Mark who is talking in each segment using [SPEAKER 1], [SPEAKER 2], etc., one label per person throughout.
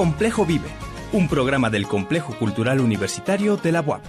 [SPEAKER 1] Complejo Vive, un programa del Complejo Cultural Universitario de la UAP.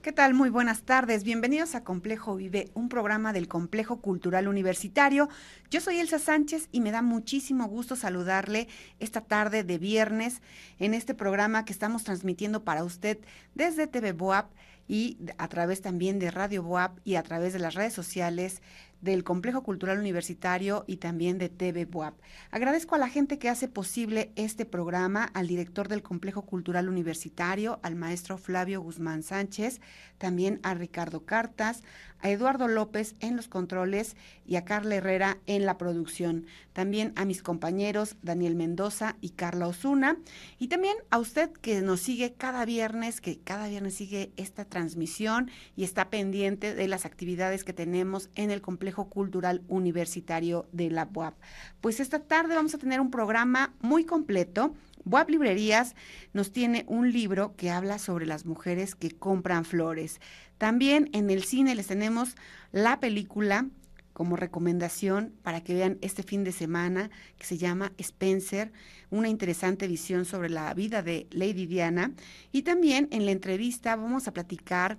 [SPEAKER 2] ¿Qué tal? Muy buenas tardes. Bienvenidos a Complejo Vive, un programa del Complejo Cultural Universitario. Yo soy Elsa Sánchez y me da muchísimo gusto saludarle esta tarde de viernes en este programa que estamos transmitiendo para usted desde TV Boap y a través también de Radio Boap y a través de las redes sociales del Complejo Cultural Universitario y también de TV Boap. Agradezco a la gente que hace posible este programa, al director del Complejo Cultural Universitario, al maestro Flavio Guzmán Sánchez, también a Ricardo Cartas, a Eduardo López en los controles y a Carla Herrera en la producción. También a mis compañeros Daniel Mendoza y Carla Osuna. Y también a usted que nos sigue cada viernes, que cada viernes sigue esta transmisión y está pendiente de las actividades que tenemos en el Complejo Cultural Universitario de la UAP. Pues esta tarde vamos a tener un programa muy completo Boab Librerías nos tiene un libro que habla sobre las mujeres que compran flores. También en el cine les tenemos la película como recomendación para que vean este fin de semana que se llama Spencer, una interesante visión sobre la vida de Lady Diana. Y también en la entrevista vamos a platicar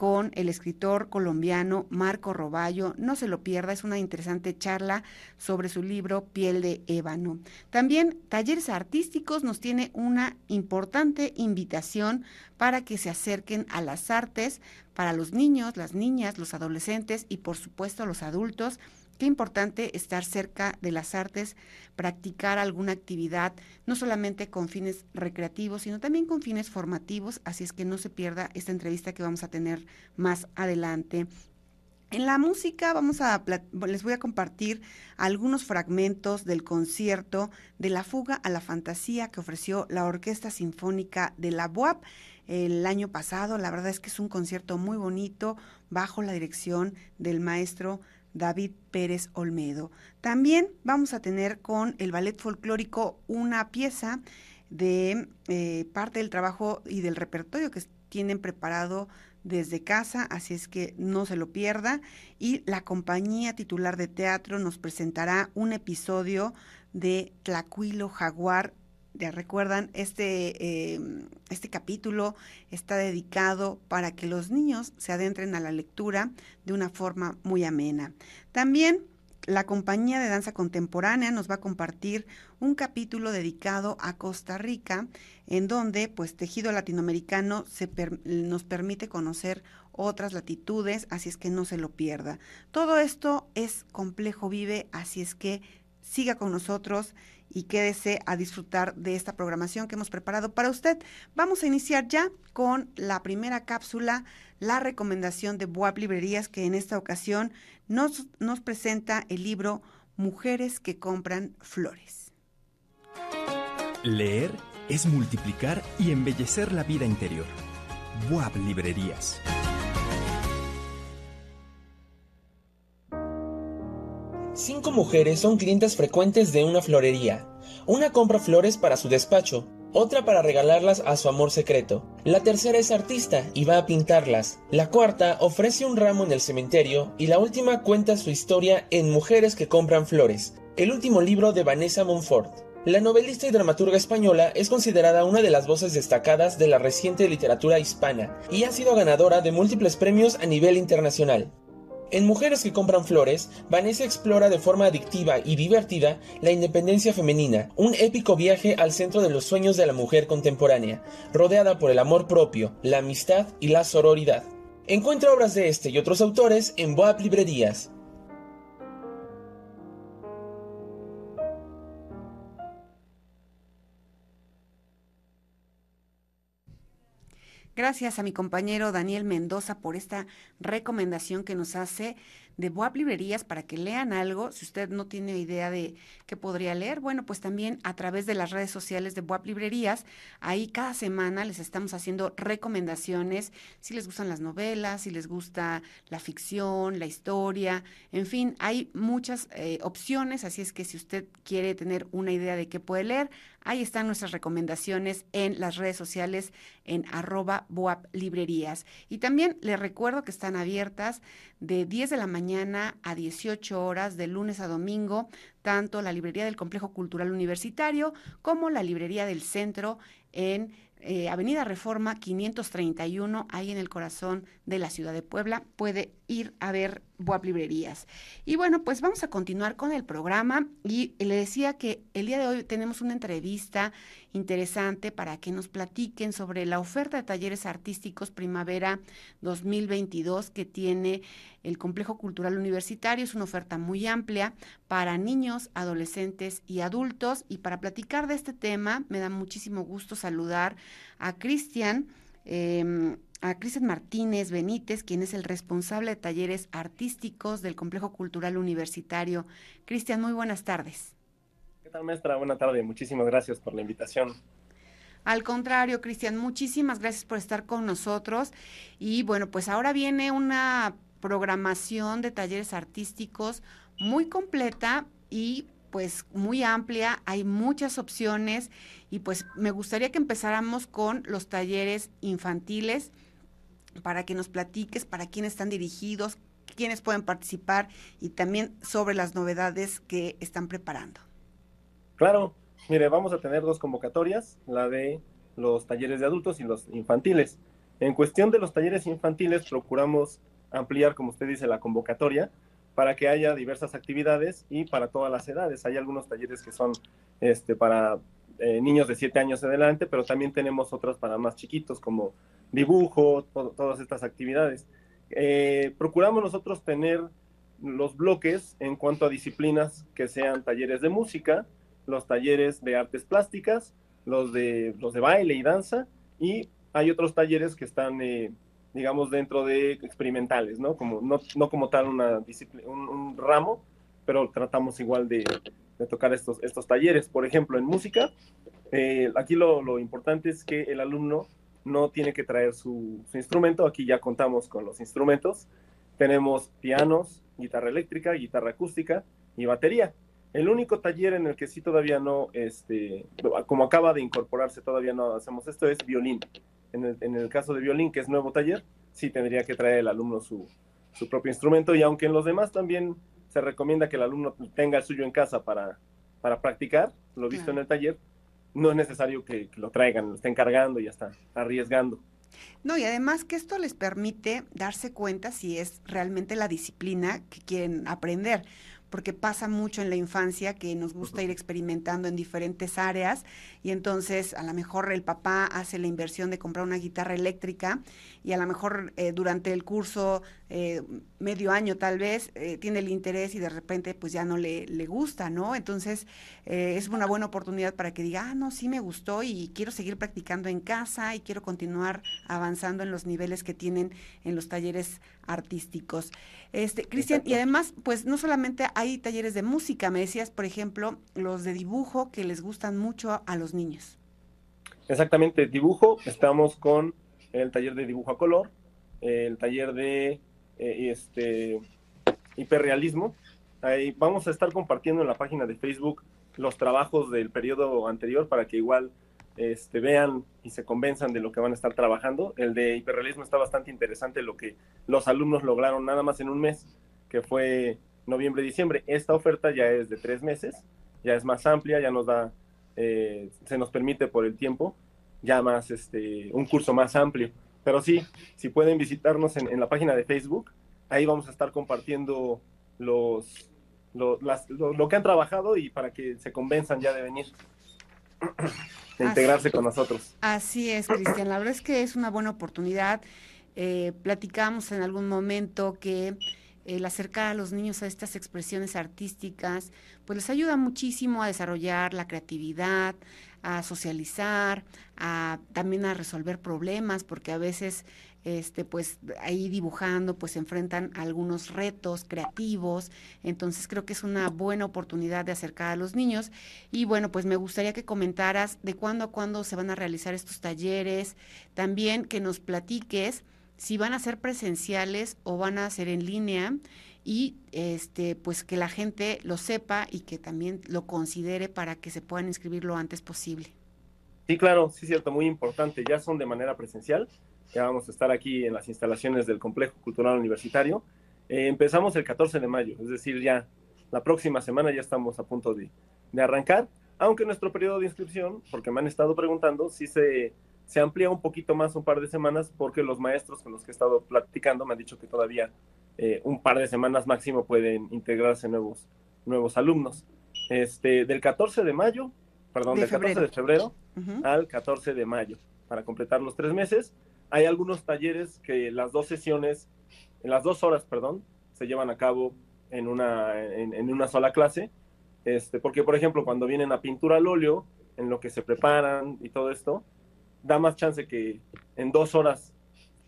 [SPEAKER 2] con el escritor colombiano Marco Roballo. No se lo pierda, es una interesante charla sobre su libro Piel de ébano. También Talleres Artísticos nos tiene una importante invitación para que se acerquen a las artes para los niños, las niñas, los adolescentes y por supuesto los adultos Qué importante estar cerca de las artes, practicar alguna actividad, no solamente con fines recreativos, sino también con fines formativos, así es que no se pierda esta entrevista que vamos a tener más adelante. En la música vamos a les voy a compartir algunos fragmentos del concierto de la fuga a la fantasía que ofreció la Orquesta Sinfónica de la BUAP el año pasado. La verdad es que es un concierto muy bonito bajo la dirección del maestro David Pérez Olmedo. También vamos a tener con el ballet folclórico una pieza de eh, parte del trabajo y del repertorio que tienen preparado desde casa, así es que no se lo pierda. Y la compañía titular de teatro nos presentará un episodio de Tlacuilo Jaguar recuerdan, este, em, este capítulo está dedicado para que los niños se adentren a la lectura de una forma muy amena. También la compañía de danza contemporánea nos va a compartir un capítulo dedicado a Costa Rica, en donde pues tejido latinoamericano se nos permite conocer otras latitudes, así es que no se lo pierda. Todo esto es complejo vive, así es que siga con nosotros y quédese a disfrutar de esta programación que hemos preparado para usted. Vamos a iniciar ya con la primera cápsula, la recomendación de Boab Librerías, que en esta ocasión nos, nos presenta el libro Mujeres que compran flores.
[SPEAKER 1] Leer es multiplicar y embellecer la vida interior. Boab Librerías.
[SPEAKER 3] Cinco mujeres son clientes frecuentes de una florería. Una compra flores para su despacho, otra para regalarlas a su amor secreto. La tercera es artista y va a pintarlas. La cuarta ofrece un ramo en el cementerio y la última cuenta su historia en Mujeres que compran flores, el último libro de Vanessa Monfort. La novelista y dramaturga española es considerada una de las voces destacadas de la reciente literatura hispana y ha sido ganadora de múltiples premios a nivel internacional. En Mujeres que compran flores, Vanessa explora de forma adictiva y divertida la independencia femenina, un épico viaje al centro de los sueños de la mujer contemporánea, rodeada por el amor propio, la amistad y la sororidad. Encuentra obras de este y otros autores en Boab Librerías.
[SPEAKER 2] Gracias a mi compañero Daniel Mendoza por esta recomendación que nos hace de Boab Librerías para que lean algo. Si usted no tiene idea de qué podría leer, bueno, pues también a través de las redes sociales de Boab Librerías, ahí cada semana les estamos haciendo recomendaciones, si les gustan las novelas, si les gusta la ficción, la historia, en fin, hay muchas eh, opciones, así es que si usted quiere tener una idea de qué puede leer, Ahí están nuestras recomendaciones en las redes sociales en arroba Boab Librerías. Y también les recuerdo que están abiertas de 10 de la mañana a 18 horas de lunes a domingo, tanto la librería del Complejo Cultural Universitario como la librería del centro en eh, Avenida Reforma 531, ahí en el corazón de la ciudad de Puebla. Puede ir a ver Boab Librerías. Y bueno, pues vamos a continuar con el programa y le decía que el día de hoy tenemos una entrevista interesante para que nos platiquen sobre la oferta de talleres artísticos primavera 2022 que tiene el Complejo Cultural Universitario. Es una oferta muy amplia para niños, adolescentes y adultos. Y para platicar de este tema, me da muchísimo gusto saludar a Cristian. Em, a Cristian Martínez Benítez, quien es el responsable de talleres artísticos del Complejo Cultural Universitario. Cristian, muy buenas tardes.
[SPEAKER 4] ¿Qué tal, maestra? Buenas tardes. Muchísimas gracias por la invitación.
[SPEAKER 2] Al contrario, Cristian, muchísimas gracias por estar con nosotros. Y bueno, pues ahora viene una programación de talleres artísticos muy completa y pues muy amplia, hay muchas opciones y pues me gustaría que empezáramos con los talleres infantiles para que nos platiques para quiénes están dirigidos, quiénes pueden participar y también sobre las novedades que están preparando.
[SPEAKER 4] Claro, mire, vamos a tener dos convocatorias, la de los talleres de adultos y los infantiles. En cuestión de los talleres infantiles, procuramos ampliar, como usted dice, la convocatoria para que haya diversas actividades y para todas las edades. Hay algunos talleres que son este, para eh, niños de 7 años adelante, pero también tenemos otros para más chiquitos, como dibujo, todas estas actividades. Eh, procuramos nosotros tener los bloques en cuanto a disciplinas que sean talleres de música, los talleres de artes plásticas, los de, los de baile y danza, y hay otros talleres que están, eh, digamos, dentro de experimentales, ¿no? Como, no, no como tal una disciplina, un, ramo, pero tratamos igual de, de, tocar estos, estos talleres. Por ejemplo, en música, eh, aquí lo, lo importante es que el alumno no tiene que traer su, instrumento. Aquí ya contamos con los instrumentos. Tenemos pianos, guitarra eléctrica, guitarra acústica y batería. El único taller en el que sí todavía no, este, como acaba de incorporarse, todavía no hacemos esto, es violín. En el, en el caso de violín, que es nuevo taller, sí tendría que traer el alumno su, su propio instrumento y aunque en los demás también se recomienda que el alumno tenga el suyo en casa para, para practicar, lo visto en el taller, no es necesario que, lo traigan, lo estén cargando y ya está, arriesgando.
[SPEAKER 2] No, y además que esto les permite darse cuenta si es realmente la disciplina que quieren aprender porque pasa mucho en la infancia que nos gusta ir experimentando en diferentes áreas y entonces a lo mejor el papá hace la inversión de comprar una guitarra eléctrica y a lo mejor eh, durante el curso, eh, medio año tal vez, eh, tiene el interés y de repente pues ya no le, le gusta, ¿no? Entonces es una buena oportunidad para que diga, ah, no, sí me gustó y quiero seguir practicando en casa y quiero continuar avanzando en los niveles que tienen en los talleres artísticos. Este, Cristian, y además, pues no solamente hay talleres de música, me decías, por ejemplo, los de dibujo que les gustan mucho a los niños.
[SPEAKER 4] Exactamente, dibujo, estamos con el taller de dibujo a color, el taller de eh, este, hiperrealismo. Ahí vamos a estar compartiendo en la página de Facebook los trabajos del periodo anterior para que igual este, vean y se convenzan de lo que van a estar trabajando. El de hiperrealismo está bastante interesante, lo que los alumnos lograron nada más en un mes, que fue noviembre-diciembre. Esta oferta ya es de tres meses, ya es más amplia, ya nos da, eh, se nos permite por el tiempo, ya más, este, un curso más amplio. Pero sí, si pueden visitarnos en, la página de Facebook, ahí vamos a estar compartiendo los, lo, lo que han trabajado y para que se convenzan ya de venir de integrarse con nosotros.
[SPEAKER 2] Así es, Cristian. La verdad es que es una buena oportunidad. Eh, platicamos en algún momento que el acercar a los niños a estas expresiones artísticas, pues les ayuda muchísimo a desarrollar la creatividad, a socializar, a, también a resolver problemas, porque a veces este, pues ahí dibujando, pues se enfrentan a algunos retos creativos. Entonces creo que es una buena oportunidad de acercar a los niños. Y bueno, pues me gustaría que comentaras de cuándo a cuándo se van a realizar estos talleres, también que nos platiques si van a ser presenciales o van a ser en línea y este pues que la gente lo sepa y que también lo considere para que se puedan inscribir lo antes posible.
[SPEAKER 4] Sí, claro, sí, cierto, muy importante. Ya son de manera presencial. Ya vamos a estar aquí en las instalaciones del Complejo Cultural Universitario. Eh, empezamos el 14 de mayo, es decir, ya la próxima semana ya estamos a punto de, de arrancar, aunque nuestro periodo de inscripción, porque me han estado preguntando, si se, se amplía un poquito más, un par de semanas, porque los maestros con los que he estado platicando me han dicho que todavía eh, un par de semanas máximo pueden integrarse nuevos, nuevos alumnos. Este, del 14 de mayo, perdón, del 14 de febrero al 14 de mayo, para completar los tres meses. Hay algunos talleres que las dos sesiones, en las dos horas, perdón, se llevan a cabo en una, en, una sola clase. Este, porque, por ejemplo, cuando vienen a pintura al óleo, en lo que se preparan y todo esto, da más chance que en dos horas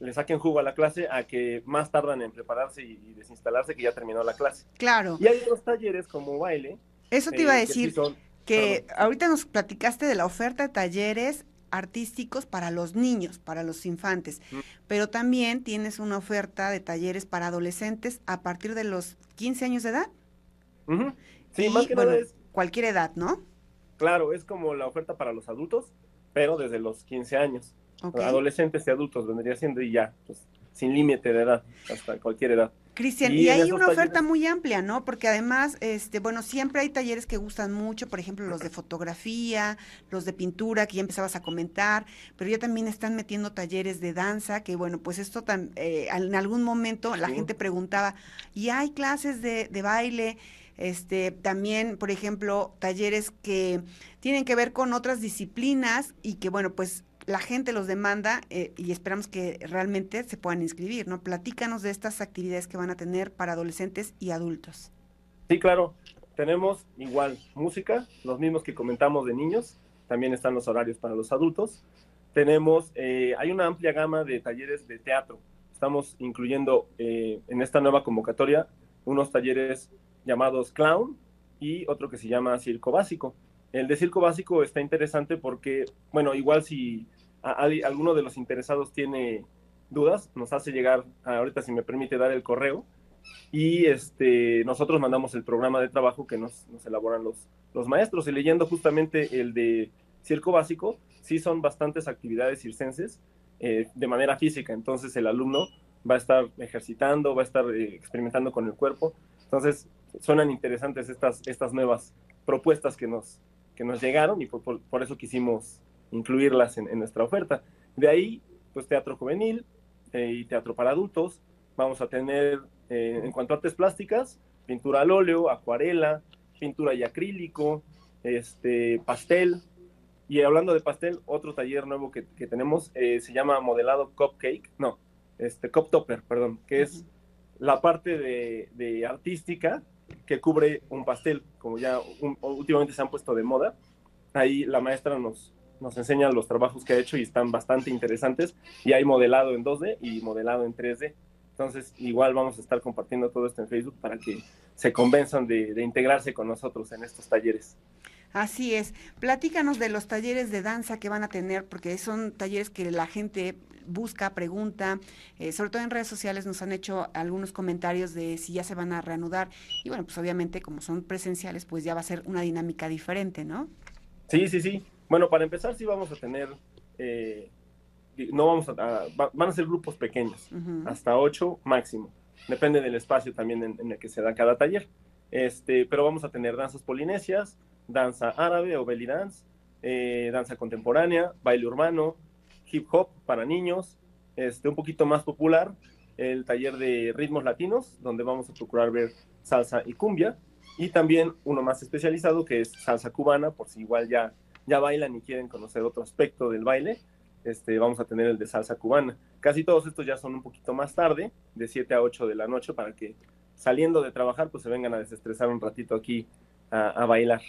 [SPEAKER 4] le saquen jugo a la clase a que más tardan en prepararse y, desinstalarse que ya terminó la clase.
[SPEAKER 2] Claro.
[SPEAKER 4] Y hay otros talleres como baile.
[SPEAKER 2] Eso te iba a eh, decir, que, ahorita nos platicaste de la oferta de talleres artísticos para los niños, para los infantes, mm. pero también tienes una oferta de talleres para adolescentes a partir de los 15 años de edad.
[SPEAKER 4] Sí, más que nada es...
[SPEAKER 2] Cualquier edad, ¿no?
[SPEAKER 4] Claro, es como la oferta para los adultos, pero desde los 15 años. Adolescentes y adultos vendría siendo y ya, pues sin límite de edad, hasta cualquier edad.
[SPEAKER 2] Cristian, y, hay una oferta muy amplia, ¿no? Porque además, este, bueno, siempre hay talleres que gustan mucho, por ejemplo, los de fotografía, los de pintura, que ya empezabas a comentar, pero ya también están metiendo talleres de danza, que bueno, pues esto tan, eh, en algún momento la gente preguntaba, ¿y hay clases de, de baile? Este, también, por ejemplo, talleres que tienen que ver con otras disciplinas y que, bueno, pues la gente los demanda eh, y esperamos que realmente se puedan inscribir, ¿no? Platícanos de estas actividades que van a tener para adolescentes y adultos.
[SPEAKER 4] Sí, claro. Tenemos igual música, los mismos que comentamos de niños, también están los horarios para los adultos. Tenemos, eh, hay una amplia gama de talleres de teatro. Estamos incluyendo eh, en esta nueva convocatoria unos talleres llamados clown y otro que se llama circo básico. El de circo básico está interesante porque, bueno, igual si alguno de los interesados tiene dudas, nos hace llegar, ahorita si me permite dar el correo, y este, nosotros mandamos el programa de trabajo que nos, elaboran los, los maestros. Y leyendo justamente el de circo básico, sí son bastantes actividades circenses eh, de manera física, entonces el alumno va a estar ejercitando, va a estar eh, experimentando con el cuerpo. Entonces, suenan interesantes estas, estas nuevas propuestas que nos, que nos llegaron y por, por, eso quisimos incluirlas en, nuestra oferta. De ahí, pues teatro juvenil eh, y teatro para adultos. Vamos a tener, eh, en cuanto a artes plásticas, pintura al óleo, acuarela, pintura y acrílico, este, pastel. Y hablando de pastel, otro taller nuevo que, que tenemos eh, se llama modelado cupcake, no, este, cup topper, perdón, que es la parte de, de artística que cubre un pastel, como ya últimamente se han puesto de moda. Ahí la maestra nos, nos enseña los trabajos que ha hecho y están bastante interesantes. Y hay modelado en 2D y modelado en 3D. Entonces, igual vamos a estar compartiendo todo esto en Facebook para que se convenzan de, de integrarse con nosotros en estos talleres.
[SPEAKER 2] Así es. Platícanos de los talleres de danza que van a tener, porque son talleres que la gente busca, pregunta, eh, sobre todo en redes sociales nos han hecho algunos comentarios de si ya se van a reanudar y bueno, pues obviamente como son presenciales, pues ya va a ser una dinámica diferente, ¿no?
[SPEAKER 4] Sí, sí, sí. Bueno, para empezar sí vamos a tener, eh, no vamos a, van a ser grupos pequeños, hasta ocho máximo. Depende del espacio también en, el que se da cada taller. Este, pero vamos a tener danzas polinesias, danza árabe o belly dance, eh, danza contemporánea, baile urbano, hip hop para niños, este, un poquito más popular, el taller de ritmos latinos, donde vamos a procurar ver salsa y cumbia, y también uno más especializado que es salsa cubana, por si igual ya, ya bailan y quieren conocer otro aspecto del baile, este, vamos a tener el de salsa cubana. Casi todos estos ya son un poquito más tarde, de 7 a 8 de la noche, para que saliendo de trabajar, pues se vengan a desestresar un ratito aquí a, a bailar.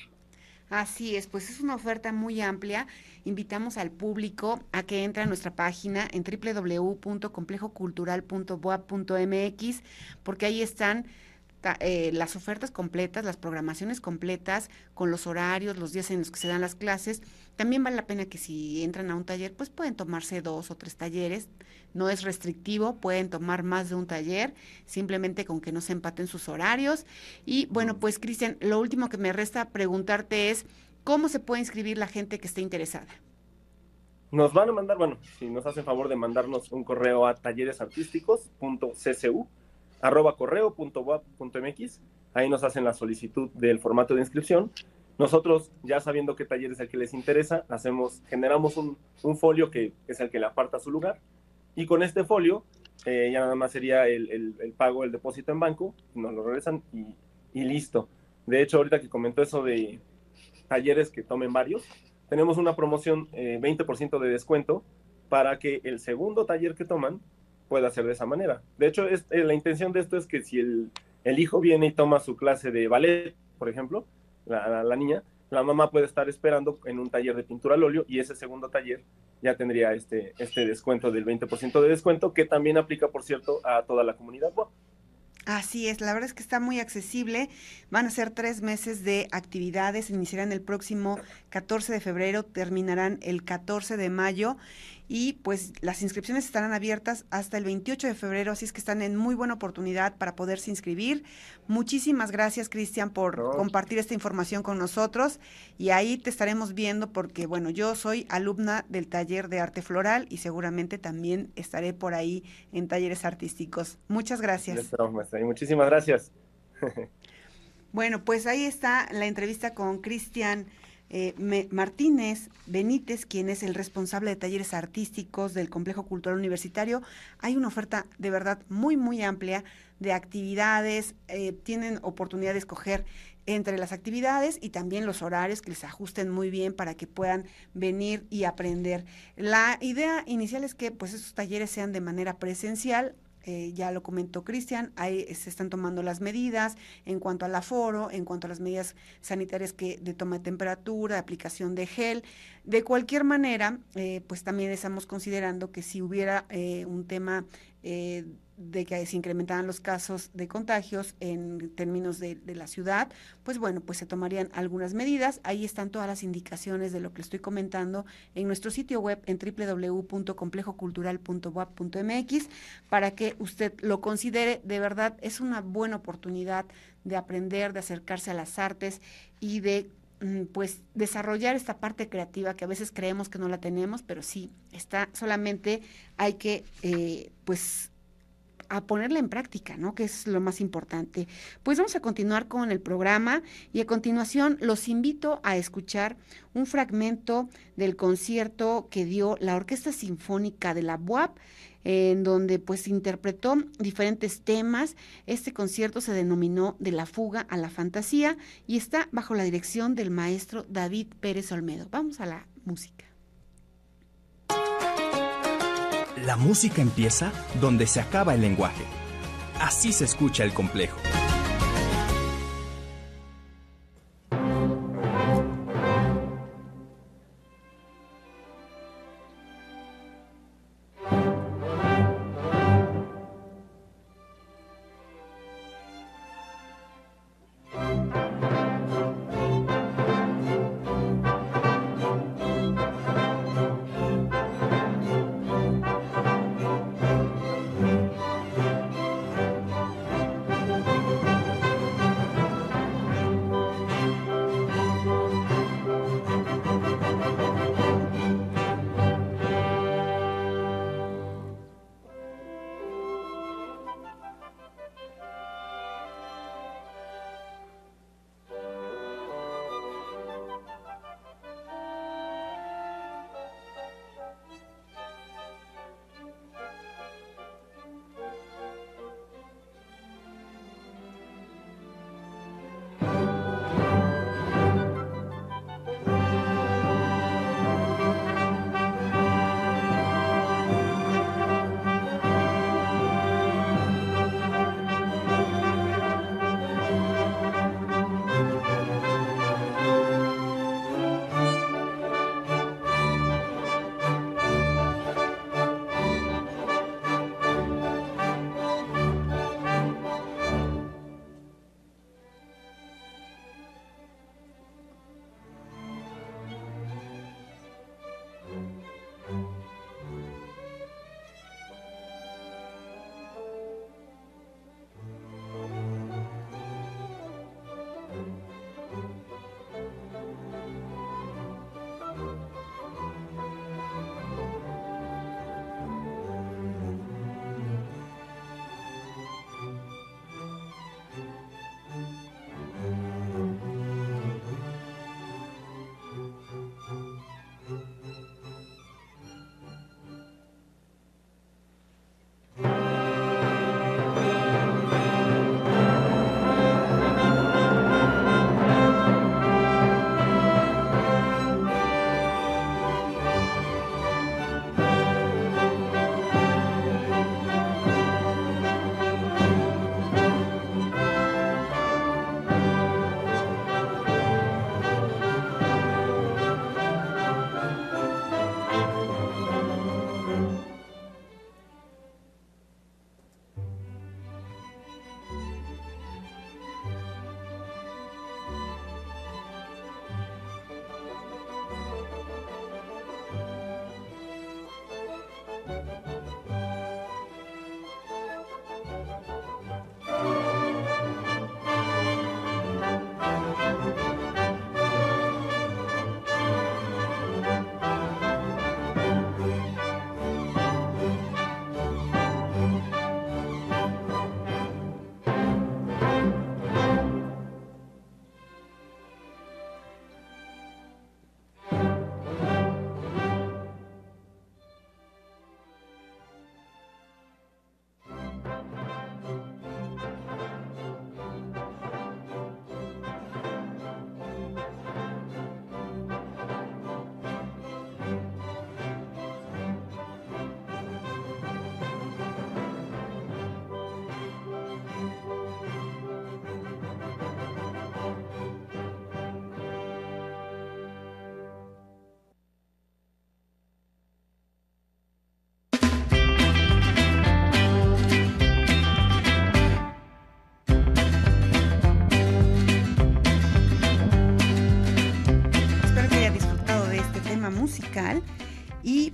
[SPEAKER 2] Así es, pues es una oferta muy amplia. Invitamos al público a que entre a nuestra página en www.complejocultural.boa.mx porque ahí están eh, las ofertas completas, las programaciones completas, con los horarios, los días en los que se dan las clases. También vale la pena que si entran a un taller, pues pueden tomarse dos o tres talleres. No es restrictivo, pueden tomar más de un taller, simplemente con que no se empaten sus horarios. Y bueno, pues Cristian, lo último que me resta preguntarte es, ¿cómo se puede inscribir la gente que esté interesada?
[SPEAKER 4] Nos van a mandar, bueno, si nos hacen favor de mandarnos un correo a talleresartísticos.ccu arroba correo.wap.mx. Ahí nos hacen la solicitud del formato de inscripción. Nosotros, ya sabiendo qué taller es el que les interesa, hacemos, generamos un, folio que es el que le aparta su lugar. Y con este folio, eh, ya nada más sería el, pago, el depósito en banco, nos lo regresan y, listo. De hecho, ahorita que comentó eso de talleres que tomen varios, tenemos una promoción, 20% eh, de descuento para que el segundo taller que toman puede hacer de esa manera. De hecho, es, eh, la intención de esto es que si el, hijo viene y toma su clase de ballet, por ejemplo, la, niña, la mamá puede estar esperando en un taller de pintura al óleo y ese segundo taller ya tendría este, este descuento del 20% de descuento que también aplica, por cierto, a toda la comunidad.
[SPEAKER 2] Así es, la verdad es que está muy accesible. Van a ser tres meses de actividades, iniciarán el próximo 14 de febrero, terminarán el 14 de mayo y pues las inscripciones estarán abiertas hasta el 28 de febrero, así es que están en muy buena oportunidad para poderse inscribir. Muchísimas gracias, Cristian, por compartir esta información con nosotros y ahí te estaremos viendo porque, bueno, yo soy alumna del taller de arte floral y seguramente también estaré por ahí en talleres artísticos. Muchas gracias.
[SPEAKER 4] Muchísimas gracias.
[SPEAKER 2] bueno, pues ahí está la entrevista con Cristian. Eh, Martínez Benítez, quien es el responsable de talleres artísticos del Complejo Cultural Universitario. Hay una oferta de verdad muy, muy amplia de actividades. Eh, tienen oportunidad de escoger entre las actividades y también los horarios que les ajusten muy bien para que puedan venir y aprender. La idea inicial es que pues esos talleres sean de manera presencial, eh, ya lo comentó Cristian, ahí se están tomando las medidas en cuanto al aforo, en cuanto a las medidas sanitarias que de toma de temperatura, aplicación de gel. De cualquier manera, eh, pues también estamos considerando que si hubiera eh, un tema de que se incrementaran los casos de contagios en términos de, la ciudad, pues bueno, pues se tomarían algunas medidas. Ahí están todas las indicaciones de lo que estoy comentando en nuestro sitio web en www.complejocultural.wap.mx para que usted lo considere. De verdad, es una buena oportunidad de aprender, de acercarse a las artes y de mm, pues desarrollar esta parte creativa que a veces creemos que no la tenemos, pero sí, está, solamente hay que eh, pues a ponerla en práctica, ¿no? Que es lo más importante. Pues vamos a continuar con el programa y a continuación los invito a escuchar un fragmento del concierto que dio la Orquesta Sinfónica de la BUAP en donde pues interpretó diferentes temas. Este concierto se denominó De la fuga a la fantasía y está bajo la dirección del maestro David Pérez Olmedo. Vamos a la música.
[SPEAKER 1] La música empieza donde se acaba el lenguaje. Así se escucha el complejo.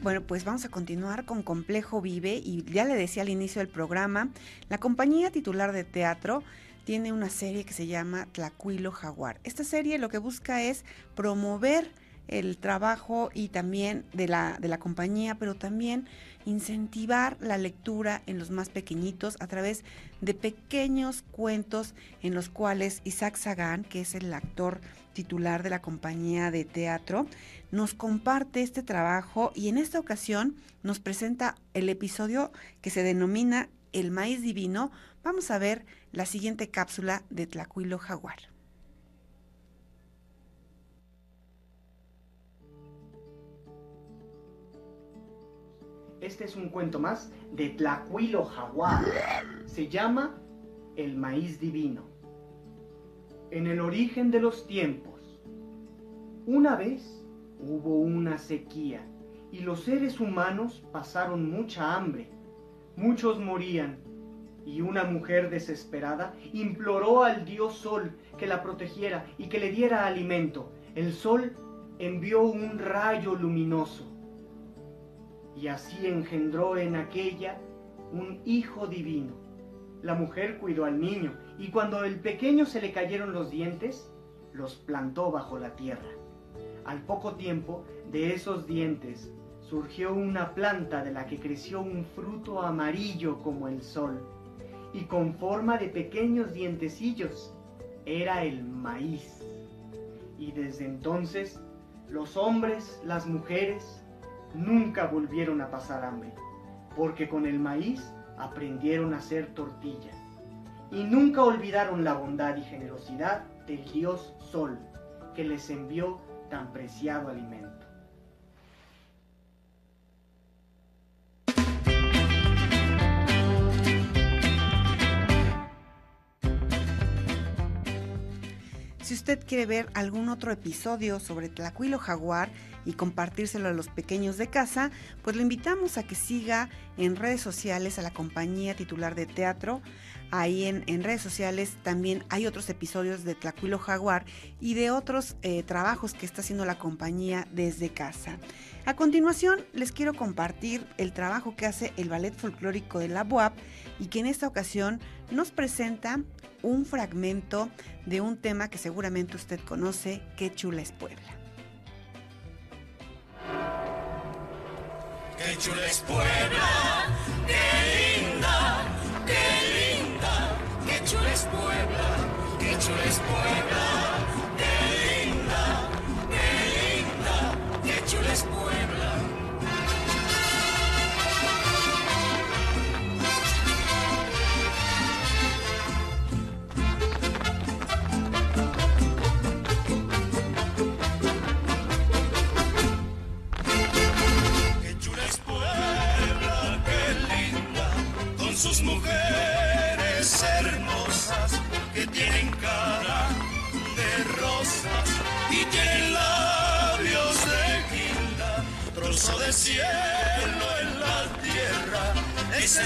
[SPEAKER 2] Bueno, pues vamos a continuar con Complejo Vive y ya le decía al inicio del programa, la compañía titular de teatro tiene una serie que se llama Tlacuilo Jaguar. Esta serie lo que busca es promover el trabajo y también de la, de la compañía, pero también incentivar la lectura en los más pequeñitos a través de pequeños cuentos en los cuales Isaac Sagan, que es el actor titular de la compañía de teatro, nos comparte este trabajo y en esta ocasión nos presenta el episodio que se denomina El maíz divino. Vamos a ver la siguiente cápsula de Tlacuilo Jaguar.
[SPEAKER 5] Este es un cuento más de Tlacuilo Jaguar. Se llama El maíz divino. En el origen de los tiempos, una vez hubo una sequía y los seres humanos pasaron mucha hambre. Muchos morían y una mujer desesperada imploró al dios Sol que la protegiera y que le diera alimento. El Sol envió un rayo luminoso y así engendró en aquella un hijo divino. La mujer cuidó al niño y cuando el pequeño se le cayeron los dientes, los plantó bajo la tierra. Al poco tiempo de esos dientes surgió una planta de la que creció un fruto amarillo como el sol y con forma de pequeños dientecillos. Era el maíz. Y desde entonces los hombres, las mujeres, nunca volvieron a pasar hambre, porque con el maíz aprendieron a hacer tortilla. Y nunca olvidaron la bondad y generosidad del dios Sol, que les envió tan preciado alimento.
[SPEAKER 2] Si usted quiere ver algún otro episodio sobre Tlacuilo Jaguar y compartírselo a los pequeños de casa, pues lo invitamos a que siga en redes sociales a la compañía titular de teatro. Ahí en, redes sociales también hay otros episodios de Tlacuilo Jaguar y de otros eh, trabajos que está haciendo la compañía desde casa. A continuación les quiero compartir el trabajo que hace el Ballet Folclórico de la BUAP y que en esta ocasión nos presenta un fragmento de un tema que seguramente usted conoce, Qué chula es Puebla.
[SPEAKER 6] Qué chula es Puebla, qué es Puebla, chula es Puebla, qué linda, qué linda, qué chula es Puebla.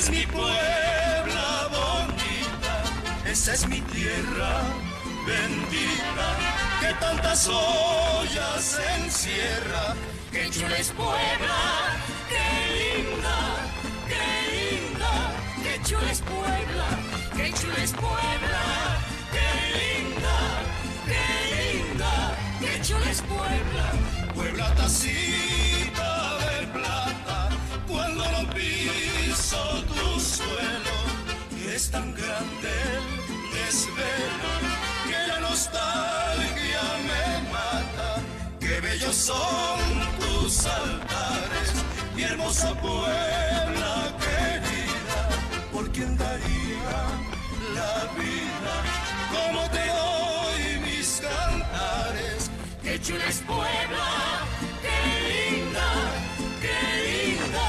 [SPEAKER 6] Es mi Puebla bonita, esa es mi tierra bendita, que tantas ollas encierra. Qué chula es Puebla, qué linda, qué linda, qué chula es Puebla, qué chula es Puebla, qué linda, qué linda, qué chula Puebla. Puebla tacita es tan grande el desvelo que la nostalgia me mata. Qué bellos son tus altares, mi hermosa Puebla querida, por quien daría la vida, como te doy mis cantares. Qué chula es Puebla, qué linda, qué linda,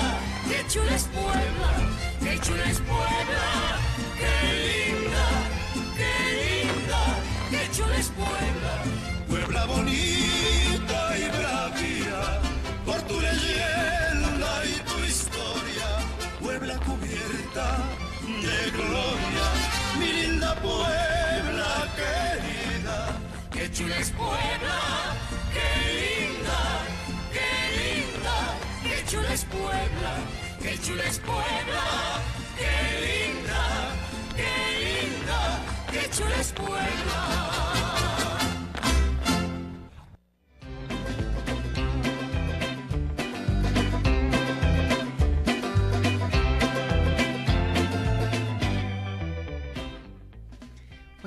[SPEAKER 6] qué chula es Puebla, qué chula es Puebla, chula es Puebla, qué linda, qué linda, qué chula es Puebla, qué chula es Puebla, qué linda, qué linda, qué chula es Puebla.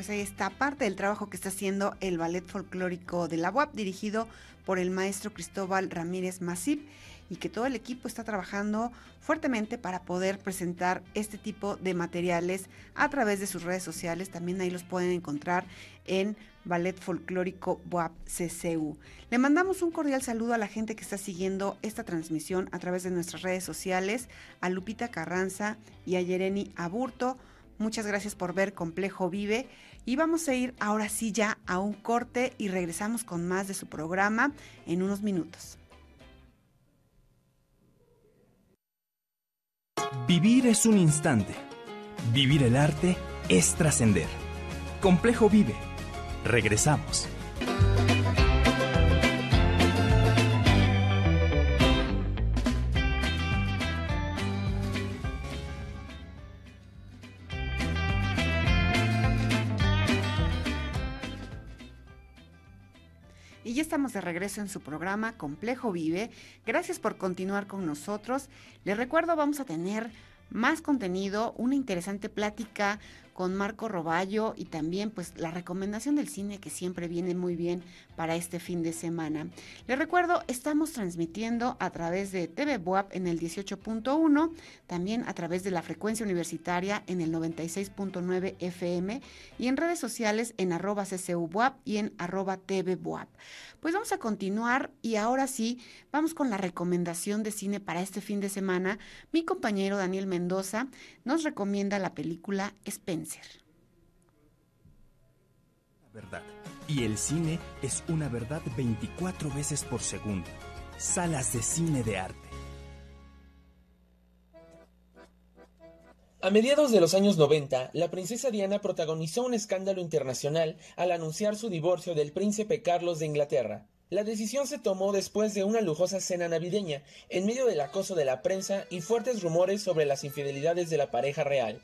[SPEAKER 2] Pues ahí está parte del trabajo que está haciendo el Ballet Folclórico de la UAP, dirigido por el maestro Cristóbal Ramírez Masip, y que todo el equipo está trabajando fuertemente para poder presentar este tipo de materiales a través de sus redes sociales. También ahí los pueden encontrar en Ballet Folclórico UAP CCU. Le mandamos un cordial saludo a la gente que está siguiendo esta transmisión a través de nuestras redes sociales, a Lupita Carranza y a Yereni Aburto. Muchas gracias por ver Complejo Vive. Y vamos a ir ahora sí ya a un corte y regresamos con más de su programa en unos minutos.
[SPEAKER 1] Vivir es un instante. Vivir el arte es trascender. Complejo Vive. Regresamos.
[SPEAKER 2] De regreso en su programa Complejo Vive. Gracias por continuar con nosotros. Les recuerdo, vamos a tener más contenido, una interesante plática con Marco Roballo y también pues la recomendación del cine que siempre viene muy bien para este fin de semana. Les recuerdo, estamos transmitiendo a través de TV Buap en el 18.1, también a través de la frecuencia universitaria en el 96.9 FM y en redes sociales en arroba CCUBuap y en arroba TV. Pues vamos a continuar y ahora sí, vamos con la recomendación de cine para este fin de semana. Mi compañero Daniel Mendoza nos recomienda la película Spencer.
[SPEAKER 1] La verdad. Y el cine es una verdad 24 veces por segundo. Salas de cine de arte.
[SPEAKER 3] A mediados de los años 90, la princesa Diana protagonizó un escándalo internacional al anunciar su divorcio del príncipe Carlos de Inglaterra. La decisión se tomó después de una lujosa cena navideña, en medio del acoso de la prensa y fuertes rumores sobre las infidelidades de la pareja real.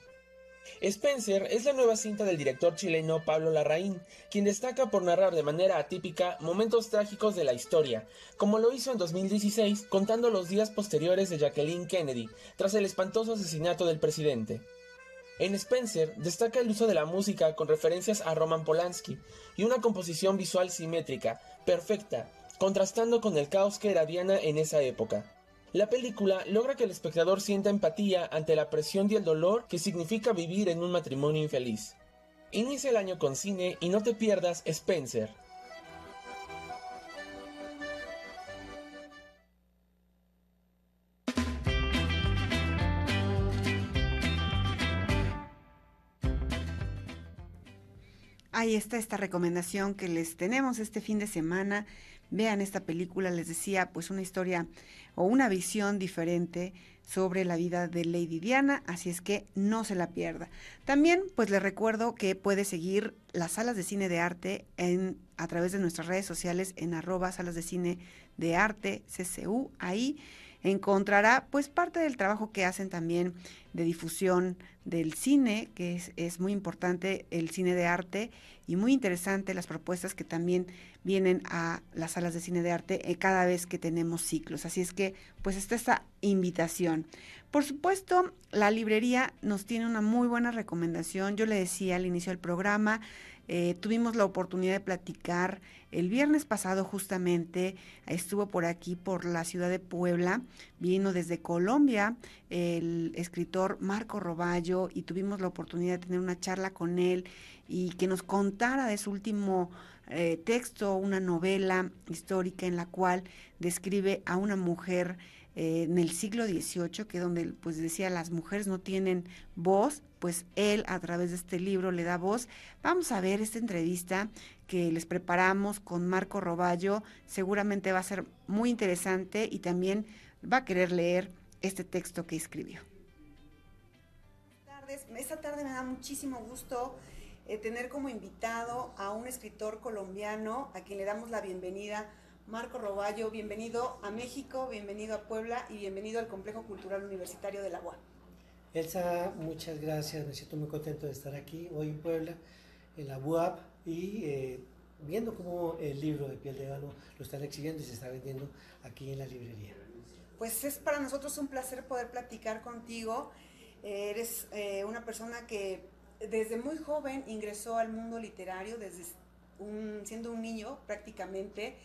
[SPEAKER 3] Spencer es la nueva cinta del director chileno Pablo Larraín, quien destaca por narrar de manera atípica momentos trágicos de la historia, como lo hizo en 2016 contando los días posteriores de Jacqueline Kennedy, tras el espantoso asesinato del presidente. En Spencer destaca el uso de la música con referencias a Roman Polanski y una composición visual simétrica, perfecta, contrastando con el caos que era Diana en esa época. La película logra que el espectador sienta empatía ante la presión y el dolor que significa vivir en un matrimonio infeliz. Inicia el año con cine y no te pierdas Spencer.
[SPEAKER 2] Ahí está esta recomendación que les tenemos este fin de semana. Vean esta película, les decía, pues una historia o una visión diferente sobre la vida de Lady Diana, así es que no se la pierda. También, pues les recuerdo que puede seguir las salas de cine de arte en, a través de nuestras redes sociales en arroba salas de cine de arte CCU, ahí encontrará pues parte del trabajo que hacen también de difusión del cine, que es, muy importante el cine de arte y muy interesante las propuestas que también vienen a las salas de cine de arte eh, cada vez que tenemos ciclos. Así es que pues está esta invitación. Por supuesto, la librería nos tiene una muy buena recomendación. Yo le decía al inicio del programa, eh, tuvimos la oportunidad de platicar el viernes pasado justamente, estuvo por aquí, por la ciudad de Puebla, vino desde Colombia el escritor Marco Roballo y tuvimos la oportunidad de tener una charla con él y que nos contara de su último eh, texto, una novela histórica en la cual describe a una mujer eh, en el siglo XVIII, que donde pues decía las mujeres no tienen voz, pues él a través de este libro le da voz. Vamos a ver esta entrevista que les preparamos con Marco Roballo, seguramente va a ser muy interesante y también va a querer leer este texto que escribió. Esta tarde me da muchísimo gusto eh, tener como invitado a un escritor colombiano a quien le damos la bienvenida Marco Roballo, bienvenido a México, bienvenido a Puebla y bienvenido al Complejo Cultural Universitario de la UAP.
[SPEAKER 7] Elsa, muchas gracias, me siento muy contento de estar aquí hoy en Puebla, en la UAP y eh, viendo cómo el libro de Piel de Ébano lo están exhibiendo y se está vendiendo aquí en la librería.
[SPEAKER 2] Pues es para nosotros un placer poder platicar contigo. Eh, eres eh, una persona que desde muy joven ingresó al mundo literario, desde un, siendo un niño prácticamente,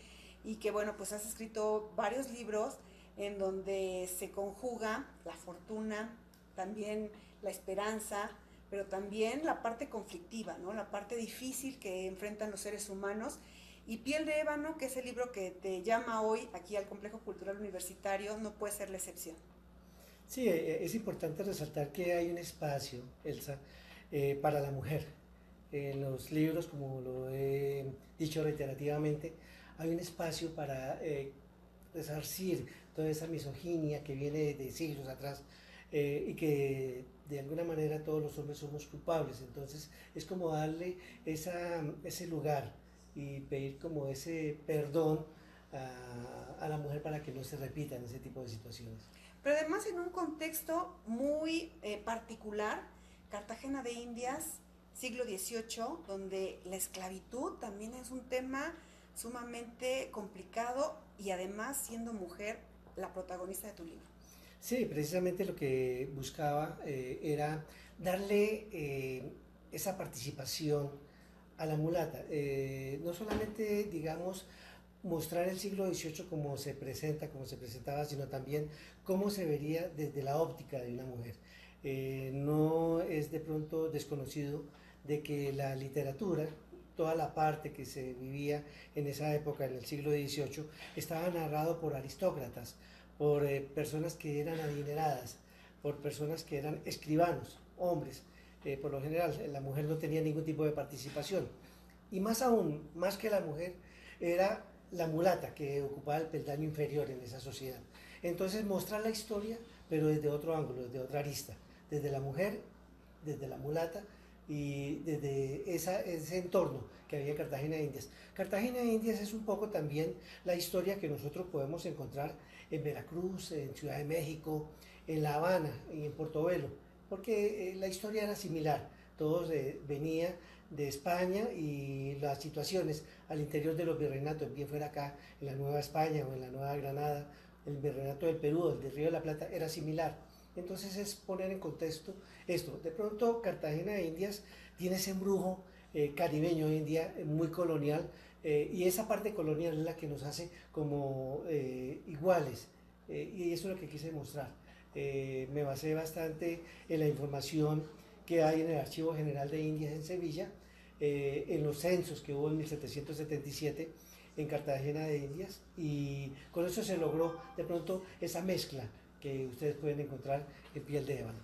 [SPEAKER 2] y que bueno, pues has escrito varios libros en donde se conjuga la fortuna, también la esperanza, pero también la parte conflictiva, ¿no? La parte difícil que enfrentan los seres humanos. Y Piel de Ébano, que es el libro que te llama hoy aquí al Complejo Cultural Universitario, no puede ser la excepción.
[SPEAKER 7] Sí, eh, es importante resaltar que hay un espacio, Elsa, eh, para la mujer. En los libros, como lo he dicho reiterativamente, hay un espacio para eh, resarcir toda esa misoginia que viene de siglos atrás eh, y que de alguna manera todos los hombres somos culpables. Entonces es como darle ese lugar y pedir como ese perdón a, a la mujer para que no se repitan ese tipo de situaciones.
[SPEAKER 2] Pero además en un contexto muy eh, particular, Cartagena de Indias, siglo XVIII, donde la esclavitud también es un tema sumamente complicado y además siendo mujer la protagonista de tu libro.
[SPEAKER 7] Sí, precisamente lo que buscaba eh, era darle eh, esa participación a la mulata. Eh, no solamente, digamos, mostrar el siglo XVIII como se presenta, como se presentaba, sino también cómo se vería desde la óptica de una mujer. no es de pronto desconocido de que la literatura, toda la parte que se vivía en esa época, en el siglo XVIII, estaba narrado por aristócratas, por eh, personas que eran adineradas, por personas que eran escribanos, hombres. Eh, por lo general, la mujer no tenía ningún tipo de participación. Y más aún, más que la mujer, era la mulata que ocupaba el peldaño inferior en esa sociedad. Entonces, mostrar la historia, pero desde otro ángulo, desde otra arista, desde la mujer, desde la mulata y desde esa, ese entorno que había en Cartagena de Indias. Cartagena de Indias es un poco también la historia que nosotros podemos encontrar en Veracruz, en Ciudad de México, en La Habana y en Portobelo, porque eh, la historia era similar. Todos eh, venía de España y las situaciones al interior de los virreinatos, bien fuera acá en la Nueva España o en la Nueva Granada, el virreinato del Perú, el del Río de la Plata, era similar. Entonces es poner en contexto esto. De pronto Cartagena de Indias tiene ese embrujo eh, caribeño en día, eh, muy colonial, eh, y esa parte colonial es la que nos hace como iguales, y eso es lo que quise mostrar. me basé bastante en la información que hay en el Archivo General de Indias en Sevilla, en los censos que hubo en 1777 en Cartagena de Indias, y con eso se logró de pronto esa mezcla que ustedes pueden encontrar en Piel de Ébano.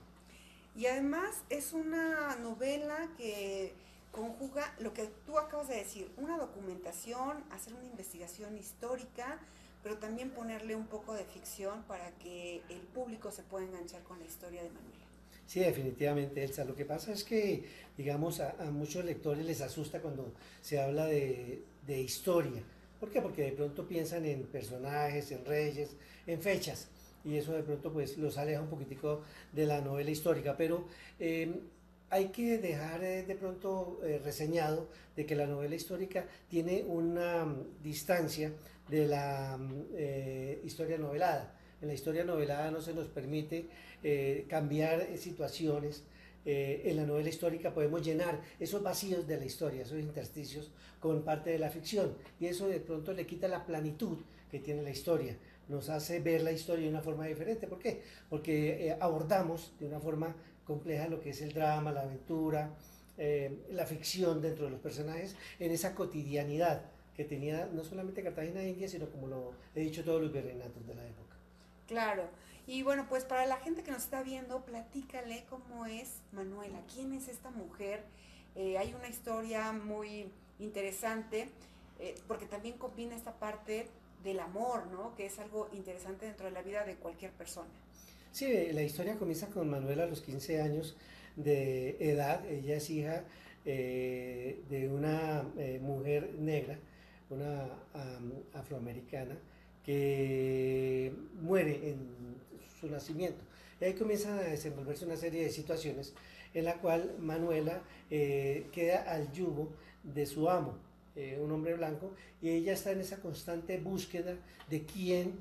[SPEAKER 2] Y además es una novela que conjuga lo que tú acabas de decir, una documentación, hacer una investigación histórica, pero también ponerle un poco de ficción para que el público se pueda enganchar con la historia de Manuela.
[SPEAKER 7] Sí, definitivamente, Elsa. Lo que pasa es que, digamos, a, a muchos lectores les asusta cuando se habla de, de historia. ¿Por qué? Porque de pronto piensan en personajes, en reyes, en fechas y eso de pronto pues los aleja un poquitico de la novela histórica, pero eh, hay que dejar eh, de pronto eh, reseñado de que la novela histórica tiene una mm, distancia de la mm, historia novelada. En la historia novelada no se nos permite cambiar situaciones, en la novela histórica podemos llenar esos vacíos de la historia, esos intersticios, con parte de la ficción. Y eso de pronto le quita la planitud que tiene la historia nos hace ver la historia de una forma diferente. ¿Por qué? Porque eh, abordamos de una forma compleja lo que es el drama, la aventura, eh, la ficción dentro de los personajes, en esa cotidianidad que tenía no solamente Cartagena de India, sino como lo he dicho todos los virreinatos de la época.
[SPEAKER 2] Claro, y bueno, pues para la gente que nos está viendo, platícale cómo es Manuela, quién es esta mujer. Eh, hay una historia muy interesante, porque también combina esta parte del amor, ¿no? Que es algo interesante dentro de la vida de cualquier persona.
[SPEAKER 7] Sí, la historia comienza con Manuela a los 15 años de edad. Ella es hija eh, de una eh, mujer negra, una afroamericana que muere en su nacimiento. Y ahí comienzan a desenvolverse una serie de situaciones en la cual Manuela eh, queda al yugo de su amo, eh, un hombre blanco, y ella está en esa constante búsqueda de quién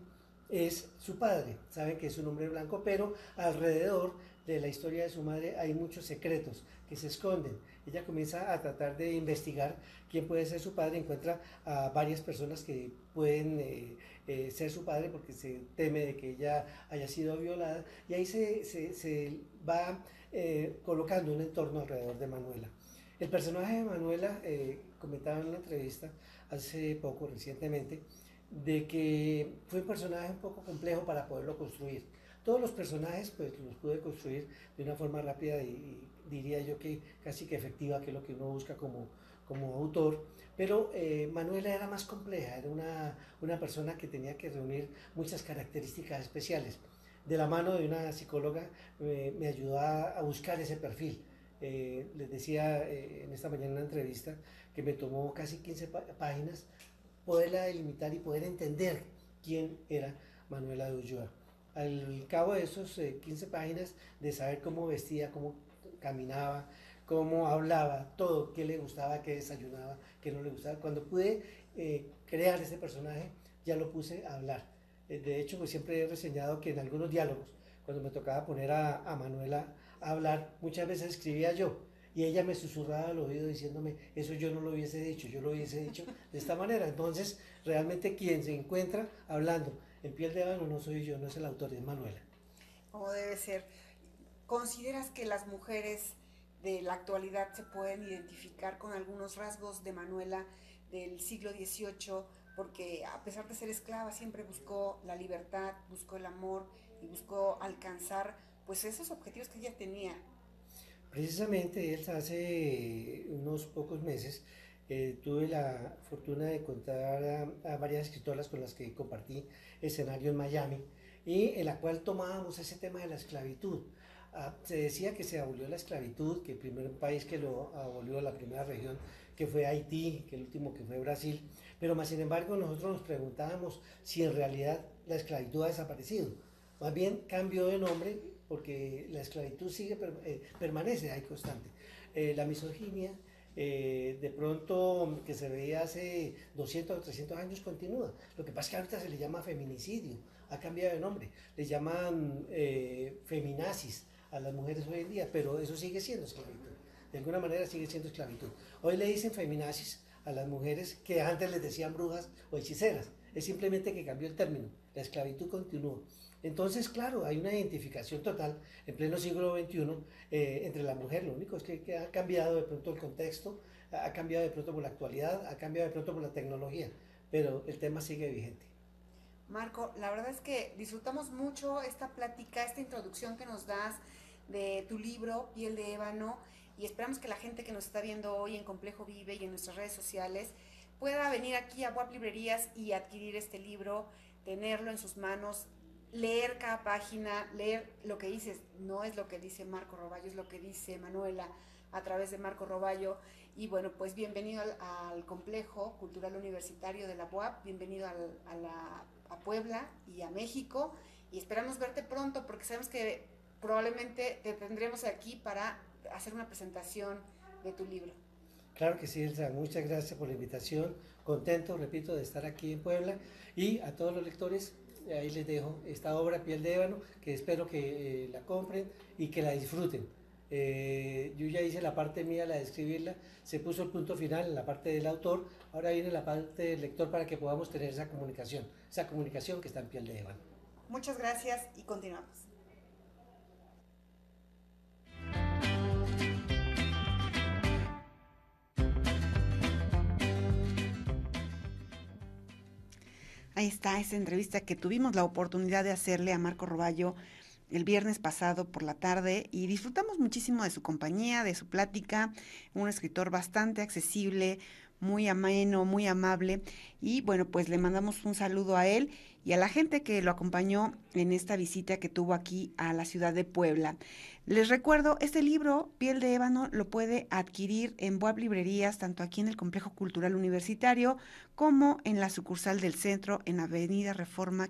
[SPEAKER 7] es su padre. Saben que es un hombre blanco, pero alrededor de la historia de su madre hay muchos secretos que se esconden. Ella comienza a tratar de investigar quién puede ser su padre, encuentra a varias personas que pueden eh, eh, ser su padre porque se teme de que ella haya sido violada y ahí se, se, va eh, colocando un entorno alrededor de Manuela. El personaje de Manuela, comentaba en una entrevista hace poco, recientemente, de que fue un personaje un poco complejo para poderlo construir todos los personajes pues los pude construir de una forma rápida y, diría yo que casi que efectiva, que es lo que uno busca como, como autor. Pero eh, Manuela era más compleja, era una, una persona que tenía que reunir muchas características especiales. De la mano de una psicóloga me ayudó a, buscar ese perfil. Eh, les decía eh, en esta mañana en una entrevista que me tomó casi 15 páginas poderla delimitar y poder entender quién era Manuela de Ulloa al cabo de esos 15 eh, páginas de saber cómo vestía, cómo caminaba, cómo hablaba, todo, qué le gustaba, qué desayunaba, qué no le gustaba. Cuando pude eh, crear ese personaje, ya lo puse a hablar. Eh, de hecho, pues siempre he reseñado que en algunos diálogos, cuando me tocaba poner a, a Manuela a hablar, muchas veces escribía yo. Y ella me susurraba al oído diciéndome, eso yo no lo hubiese dicho, yo lo hubiese dicho de esta manera. Entonces, realmente quien se encuentra hablando en piel de ébano no soy yo, no es el autor, es Manuela.
[SPEAKER 2] Como debe ser. ¿Consideras que las mujeres de la actualidad se pueden identificar con algunos rasgos de Manuela del siglo XVIII? Porque a pesar de ser esclava, siempre buscó la libertad, buscó el amor y buscó alcanzar pues esos objetivos que ella tenía.
[SPEAKER 7] Precisamente, Elsa, hace unos pocos meses eh, tuve la fortuna de contar a, varias escritoras con las que compartí escenario en Miami y en la cual tomábamos ese tema de la esclavitud. Ah, se decía que se abolió la esclavitud, que el primer país que lo abolió, la primera región, que fue Haití, que el último que fue Brasil, pero más sin embargo nosotros nos preguntábamos si en realidad la esclavitud ha desaparecido. Más bien cambió de nombre porque la esclavitud sigue, eh, permanece ahí constante. Eh, la misoginia, eh, de pronto que se veía hace 200 o 300 años continúa. Lo que pasa es que ahorita se le llama feminicidio, ha cambiado de nombre, le llaman eh, feminazis a las mujeres hoy en día, pero eso sigue siendo esclavitud. De alguna manera sigue siendo esclavitud. Hoy le dicen feminazis a las mujeres que antes les decían brujas o hechiceras. Es simplemente que cambió el término. La esclavitud continúa. Entonces, claro, hay una identificación total en pleno siglo XXI eh, entre la mujer. Lo único es que, ha cambiado de pronto el contexto, ha cambiado de pronto por la actualidad, ha cambiado de pronto por la tecnología, pero el tema sigue vigente.
[SPEAKER 2] Marco, la verdad es que disfrutamos mucho esta plática, esta introducción que nos das de tu libro, Piel de Ébano, y esperamos que la gente que nos está viendo hoy en Complejo Vive y en nuestras redes sociales pueda venir aquí a WAP Librerías y adquirir este libro, tenerlo en sus manos, leer cada página, leer lo que dices, no es lo que dice Marco Roballo, es lo que dice Manuela a través de Marco Roballo. Y bueno, pues bienvenido al, complejo cultural universitario de la UAP, bienvenido a, a Puebla y a México. Y esperamos verte pronto porque sabemos que probablemente te tendremos aquí para hacer una presentación de tu libro.
[SPEAKER 7] Claro que sí, Elsa, muchas gracias por la invitación. Contento, repito, de estar aquí en Puebla y a todos los lectores ahí les dejo esta obra Piel de Ébano, que espero que eh, la compren y que la disfruten. Eh, yo ya hice la parte mía, la de escribirla, se puso el punto final en la parte del autor, ahora viene la parte del lector para que podamos tener esa comunicación, esa comunicación que está en Piel de Ébano.
[SPEAKER 2] Muchas gracias y continuamos. Ahí está esa entrevista que tuvimos la oportunidad de hacerle a Marco Roballo el viernes pasado por la tarde y disfrutamos muchísimo de su compañía, de su plática, un escritor bastante accesible, muy ameno, muy amable. Y bueno, pues le mandamos un saludo a él y a la gente que lo acompañó en esta visita que tuvo aquí a la ciudad de Puebla. Les recuerdo, este libro, Piel de Ébano, lo puede adquirir en web Librerías, tanto aquí en el Complejo Cultural Universitario como en la sucursal del centro en Avenida Reforma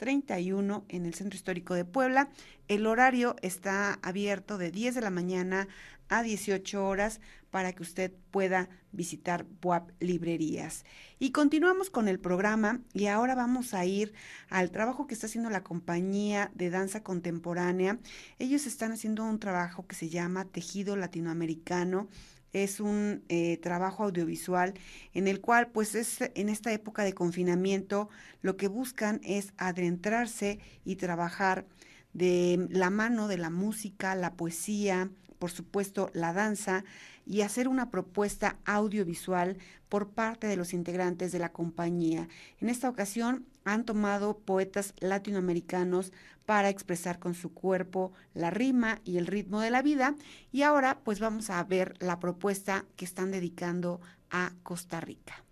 [SPEAKER 2] 531 en el Centro Histórico de Puebla. El horario está abierto de 10 de la mañana a 18 horas para que usted pueda visitar WAP Librerías. Y continuamos con el programa y ahora vamos a ir al trabajo que está haciendo la compañía de danza contemporánea. Ellos están haciendo un trabajo que se llama Tejido Latinoamericano es un eh, trabajo audiovisual en el cual pues es en esta época de confinamiento lo que buscan es adentrarse y trabajar de la mano de la música, la poesía, por supuesto la danza y hacer una propuesta audiovisual por parte de los integrantes de la compañía. En esta ocasión han tomado poetas latinoamericanos para expresar con su cuerpo la rima y el ritmo de la vida y ahora pues vamos a ver la propuesta que están dedicando a Costa Rica.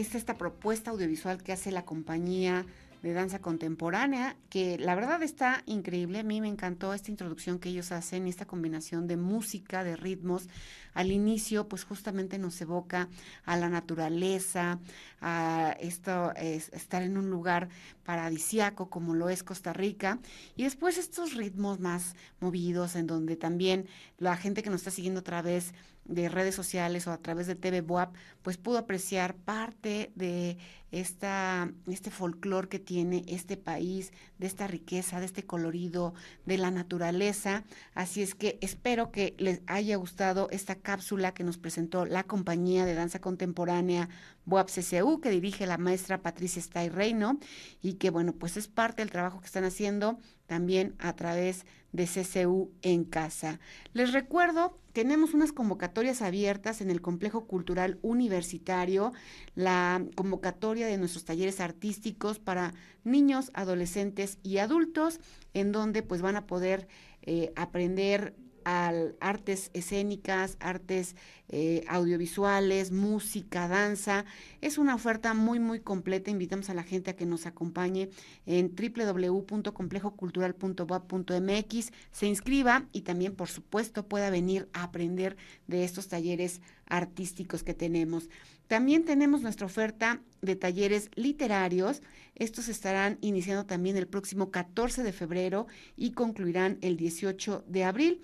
[SPEAKER 2] Está esta propuesta audiovisual que hace la compañía de danza contemporánea, que la verdad está increíble. A mí me encantó esta introducción que ellos hacen, esta combinación de música, de ritmos. Al inicio, pues justamente nos evoca a la naturaleza, a esto, es estar en un lugar paradisiaco como lo es Costa Rica. Y después estos ritmos más movidos, en donde también la gente que nos está siguiendo otra vez de redes sociales o a través de TV Boab, pues pudo apreciar parte de esta, este folclore que tiene este país, de esta riqueza, de este colorido, de la naturaleza. Así es que espero que les haya gustado esta cápsula que nos presentó la compañía de danza contemporánea Boab CCU, que dirige la maestra Patricia Stay Reino, y que bueno, pues es parte del trabajo que están haciendo también a través de CCU en casa. Les recuerdo, tenemos unas convocatorias abiertas en el Complejo Cultural Universitario, la convocatoria de nuestros talleres artísticos para niños, adolescentes y adultos, en donde pues van a poder eh, aprender al artes escénicas, artes eh, audiovisuales, música, danza. Es una oferta muy, muy completa. Invitamos a la gente a que nos acompañe en www.complejocultural.boab.mx, se inscriba y también, por supuesto, pueda venir a aprender de estos talleres artísticos que tenemos. También tenemos nuestra oferta de talleres literarios. Estos estarán iniciando también el próximo 14 de febrero y concluirán el 18 de abril.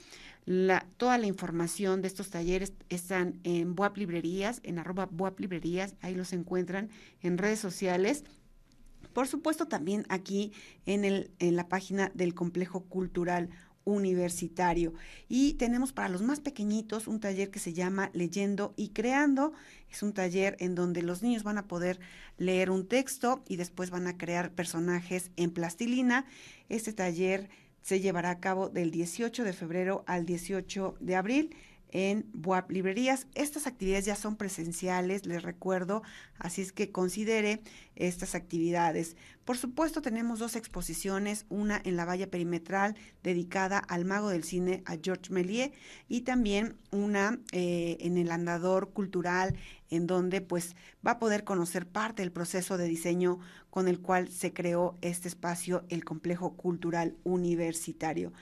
[SPEAKER 2] Toda la información de estos talleres están en Boap Librerías, en arroba Librerías, ahí los encuentran en redes sociales. Por supuesto, también aquí en la página del Complejo Cultural universitario. Y tenemos para los más pequeñitos un taller que se llama Leyendo y Creando. Es un taller en donde los niños van a poder leer un texto y después van a crear personajes en plastilina. Este taller se llevará a cabo del 18 de febrero al 18 de abril en Boab Librerías. Estas actividades ya son presenciales, les recuerdo, así es que considere estas actividades. Por supuesto, tenemos dos exposiciones, una en la valla perimetral dedicada al mago del cine, a George Méliès, y también una eh, en el andador cultural, en donde pues va a poder conocer parte del proceso de diseño con el cual se creó este espacio, el complejo cultural universitario.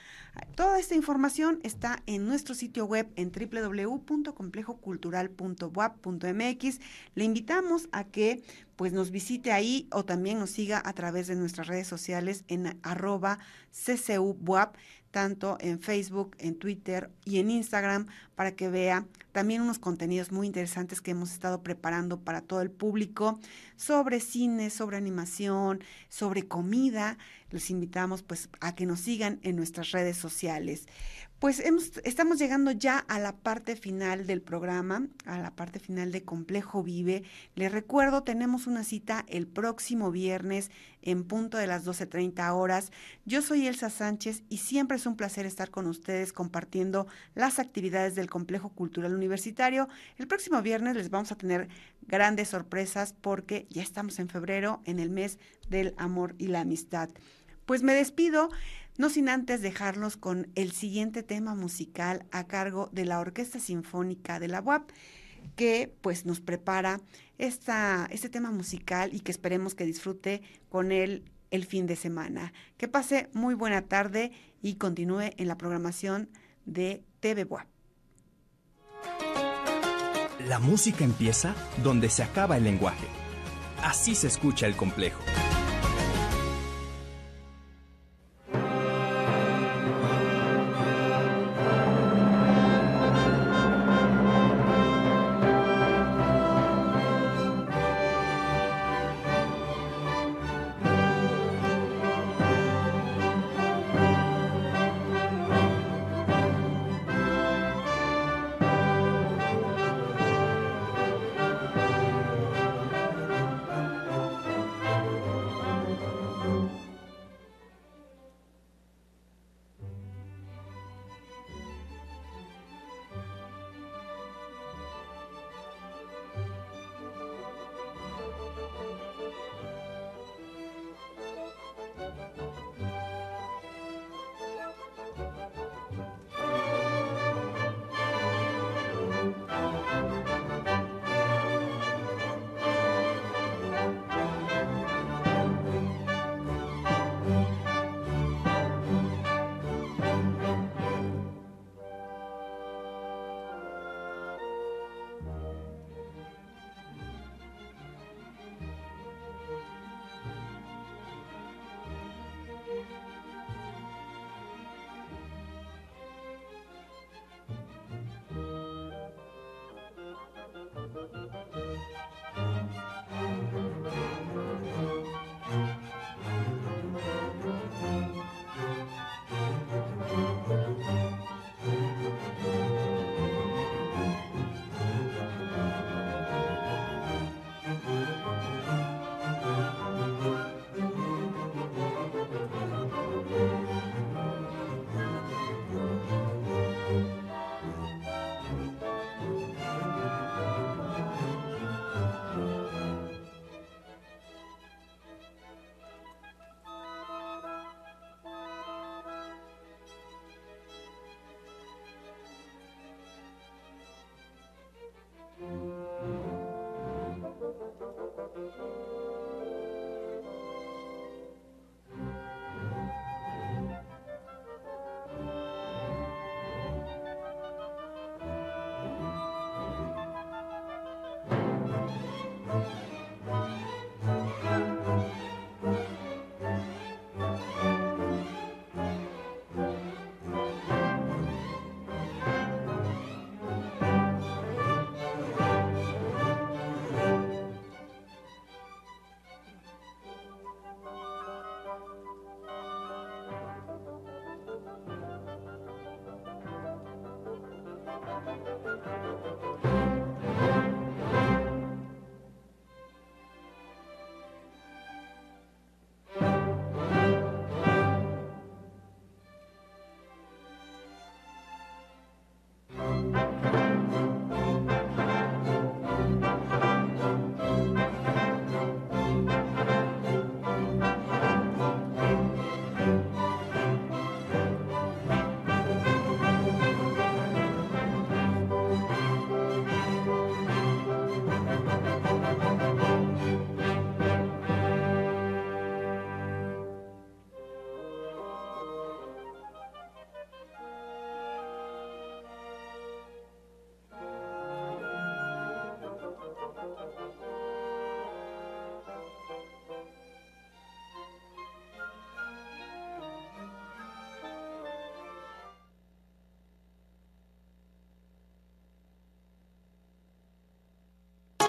[SPEAKER 2] Toda esta información está en nuestro sitio web en www.complejocultural.wap.mx. Le invitamos a que pues nos visite ahí o también nos siga a través de nuestras redes sociales en arroba ccubwap, tanto en Facebook, en Twitter y en Instagram, para que vea también unos contenidos muy interesantes que hemos estado preparando para todo el público sobre cine, sobre animación, sobre comida. Les invitamos pues a que nos sigan en nuestras redes sociales. Pues estamos llegando ya a la parte final del programa, a la parte final de Complejo Vive. Les recuerdo, tenemos una cita el próximo viernes en punto de las 12.30 horas. Yo soy Elsa Sánchez y siempre es un placer estar con ustedes compartiendo las actividades del Complejo Cultural Universitario. El próximo viernes les vamos a tener grandes sorpresas porque ya estamos en febrero, en el mes del amor y la amistad. Pues me despido. No sin antes dejarlos con el siguiente tema musical a cargo de la Orquesta Sinfónica de la UAP, que pues nos prepara esta, este tema musical y que esperemos que disfrute con él el fin de semana. Que pase muy buena tarde y continúe en la programación de TV WAP.
[SPEAKER 1] La música empieza donde se acaba el lenguaje. Así se escucha el complejo.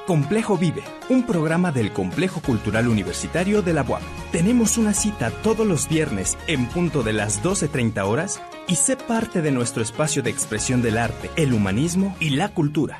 [SPEAKER 1] Complejo Vive, un programa del Complejo Cultural Universitario de la UAP. Tenemos una cita todos los viernes en punto de las 12.30 horas y sé parte de nuestro espacio de expresión del arte, el humanismo y la cultura.